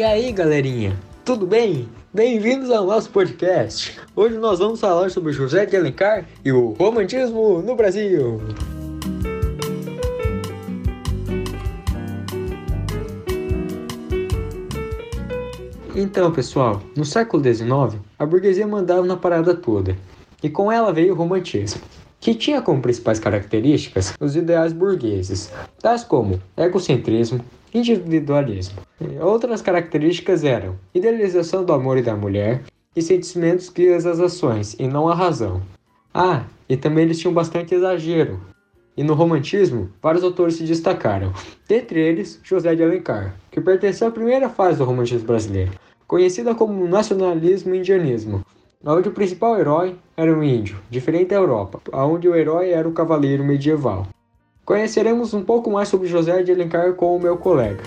E aí, galerinha? Tudo bem? Bem-vindos ao nosso podcast. Hoje nós vamos falar sobre José de Alencar e o romantismo no Brasil. Então, pessoal, no século XIX, a burguesia mandava na parada toda, e com ela veio o romantismo, que tinha como principais características os ideais burgueses, tais como egocentrismo, individualismo. Outras características eram idealização do amor e da mulher e sentimentos guias as ações e não a razão. Ah, e também eles tinham bastante exagero. E no romantismo, vários autores se destacaram, dentre eles José de Alencar, que pertenceu à primeira fase do romantismo brasileiro, conhecida como nacionalismo indianismo, onde o principal herói era um índio, diferente da Europa, onde o herói era o cavaleiro medieval. Conheceremos um pouco mais sobre José de Alencar com o meu colega.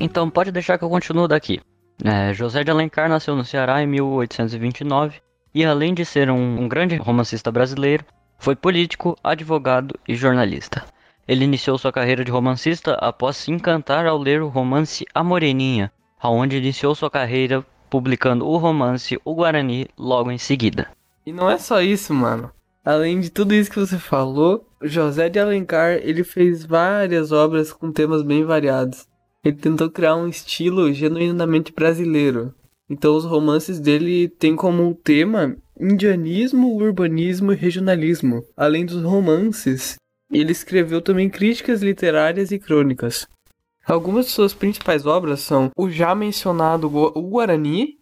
Então pode deixar que eu continuo daqui. É, José de Alencar nasceu no Ceará em 1829 e, além de ser um, um grande romancista brasileiro, foi político, advogado e jornalista. Ele iniciou sua carreira de romancista após se encantar ao ler o romance A Moreninha, aonde iniciou sua carreira publicando o romance O Guarani logo em seguida. E não é só isso, mano. Além de tudo isso que você falou, José de Alencar ele fez várias obras com temas bem variados. Ele tentou criar um estilo genuinamente brasileiro. Então os romances dele têm como tema indianismo, urbanismo e regionalismo. Além dos romances, ele escreveu também críticas literárias e crônicas. Algumas de suas principais obras são o já mencionado Guarani,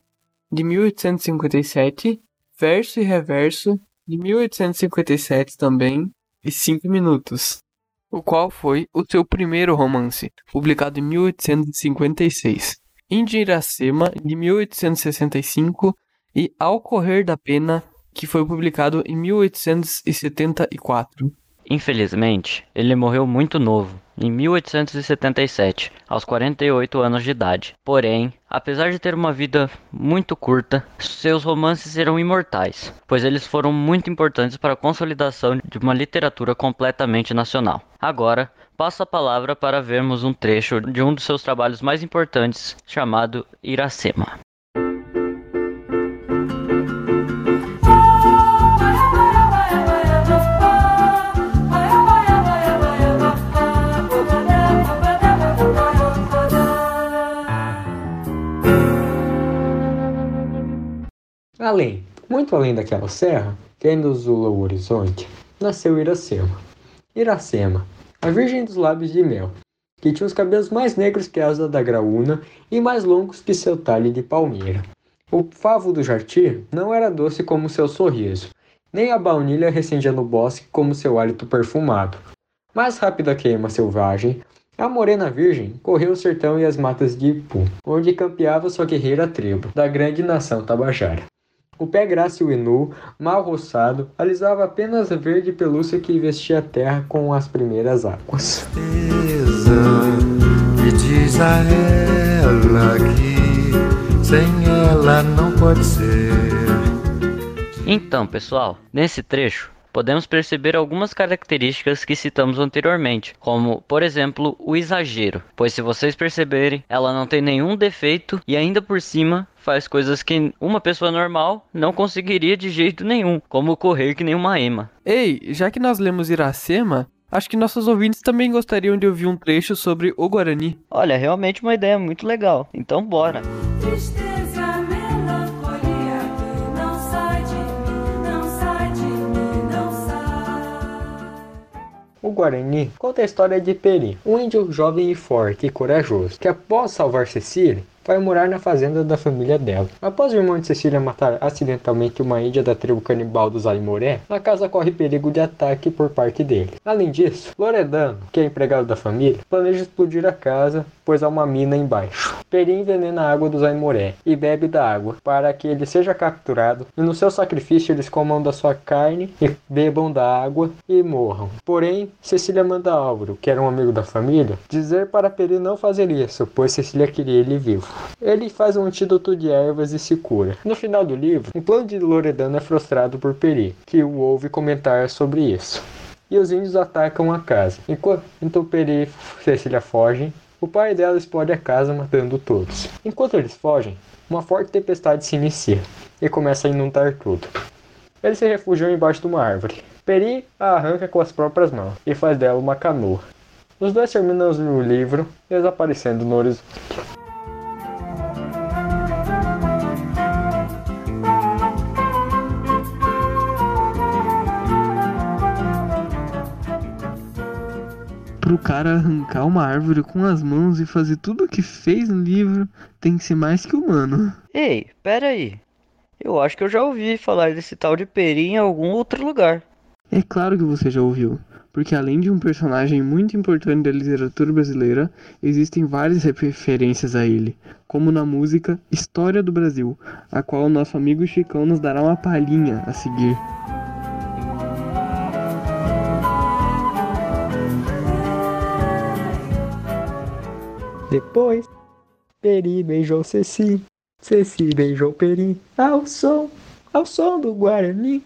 de 1857, Verso e Reverso, de 1857 também, e Cinco Minutos, o qual foi o seu primeiro romance, publicado em 1856. Indiracema, de 1865, e Ao Correr da Pena, que foi publicado em 1874. Infelizmente, ele morreu muito novo, em 1877, aos 48 anos de idade. Porém, apesar de ter uma vida muito curta, seus romances serão imortais, pois eles foram muito importantes para a consolidação de uma literatura completamente nacional. Agora, passo a palavra para vermos um trecho de um dos seus trabalhos mais importantes, chamado Iracema. Além, muito além daquela serra, que ainda azula o horizonte, nasceu Iracema. Iracema, a virgem dos lábios de mel, que tinha os cabelos mais negros que a asa da graúna e mais longos que seu talhe de palmeira. O favo do jartim não era doce como seu sorriso, nem a baunilha recendia no bosque como seu hálito perfumado. Mais rápida que a ema selvagem, a morena virgem correu o sertão e as matas de Ipu, onde campeava sua guerreira tribo, da grande nação tabajara. O pé grácil e nu, mal roçado, alisava apenas a verde pelúcia que vestia a terra com as primeiras águas. E diz a ela que sem ela não pode ser. Então, pessoal, nesse trecho podemos perceber algumas características que citamos anteriormente, como, por exemplo, o exagero, pois se vocês perceberem, ela não tem nenhum defeito e ainda por cima faz coisas que uma pessoa normal não conseguiria de jeito nenhum, como correr que nem uma ema. Ei, já que nós lemos Iracema, Acho que nossos ouvintes também gostariam de ouvir um trecho sobre o Guarani. Olha, realmente uma ideia muito legal. Então bora. O Guarani conta a história de Peri, um índio jovem e forte e corajoso, que após salvar Cecília, vai morar na fazenda da família dela. Após o irmão de Cecília matar acidentalmente uma índia da tribo canibal dos Aimoré, a casa corre perigo de ataque por parte dele. Além disso, Loredano, que é empregado da família, planeja explodir a casa, pois há uma mina embaixo. Peri envenena a água dos Aimoré e bebe da água, para que ele seja capturado e no seu sacrifício eles comam da sua carne e bebam da água e morram. Porém, Cecília manda Álvaro, que era um amigo da família, dizer para Peri não fazer isso, pois Cecília queria ele vivo. Ele faz um antídoto de ervas e se cura. No final do livro, o plano de Loredano é frustrado por Peri, que o ouve comentar sobre isso. e os índios atacam a casa. Enquanto então Peri e Cecília fogem, o pai dela explode a casa matando todos. Enquanto eles fogem, uma forte tempestade se inicia e começa a inundar tudo. Eles se refugiam embaixo de uma árvore. Peri a arranca com as próprias mãos e faz dela uma canoa. Os dois terminam o livro desaparecendo no horizonte. Pro cara arrancar uma árvore com as mãos e fazer tudo o que fez no livro, tem que ser mais que humano. Ei, pera aí. Eu acho que eu já ouvi falar desse tal de Peri em algum outro lugar. É claro que você já ouviu, porque além de um personagem muito importante da literatura brasileira, existem várias referências a ele, como na música História do Brasil, a qual o nosso amigo Chicão nos dará uma palhinha a seguir. Depois, Peri beijou Ceci, Ceci beijou Peri, ao som, ao som do Guarani,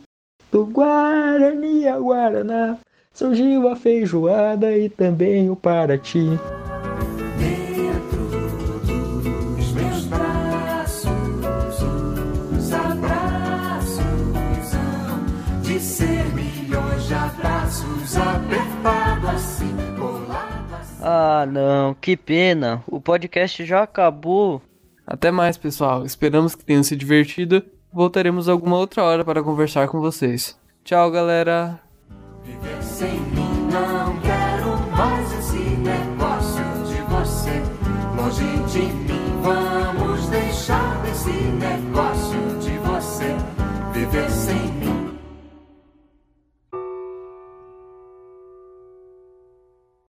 do Guarani ao Guaraná, surgiu a feijoada e também o Paraty. Ah, não, que pena. O podcast já acabou. Até mais, pessoal. Esperamos que tenham se divertido. Voltaremos alguma outra hora para conversar com vocês. Tchau, galera! Viver sem mim não quero mais esse negócio de você. Longe de mim, vamos